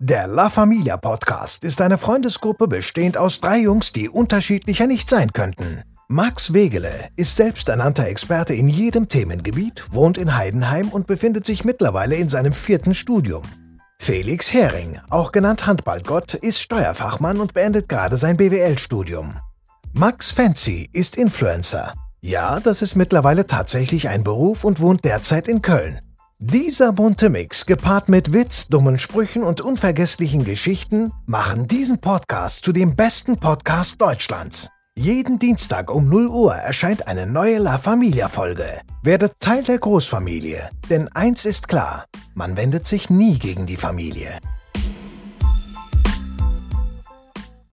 Der La Familia Podcast ist eine Freundesgruppe bestehend aus drei Jungs, die unterschiedlicher nicht sein könnten. Max Wegele ist selbsternannter Experte in jedem Themengebiet, wohnt in Heidenheim und befindet sich mittlerweile in seinem vierten Studium. Felix Hering, auch genannt Handballgott, ist Steuerfachmann und beendet gerade sein BWL-Studium. Max Fancy ist Influencer. Ja, das ist mittlerweile tatsächlich ein Beruf und wohnt derzeit in Köln. Dieser bunte Mix, gepaart mit Witz, dummen Sprüchen und unvergesslichen Geschichten, machen diesen Podcast zu dem besten Podcast Deutschlands. Jeden Dienstag um 0 Uhr erscheint eine neue La Familia-Folge. Werdet Teil der Großfamilie, denn eins ist klar, man wendet sich nie gegen die Familie.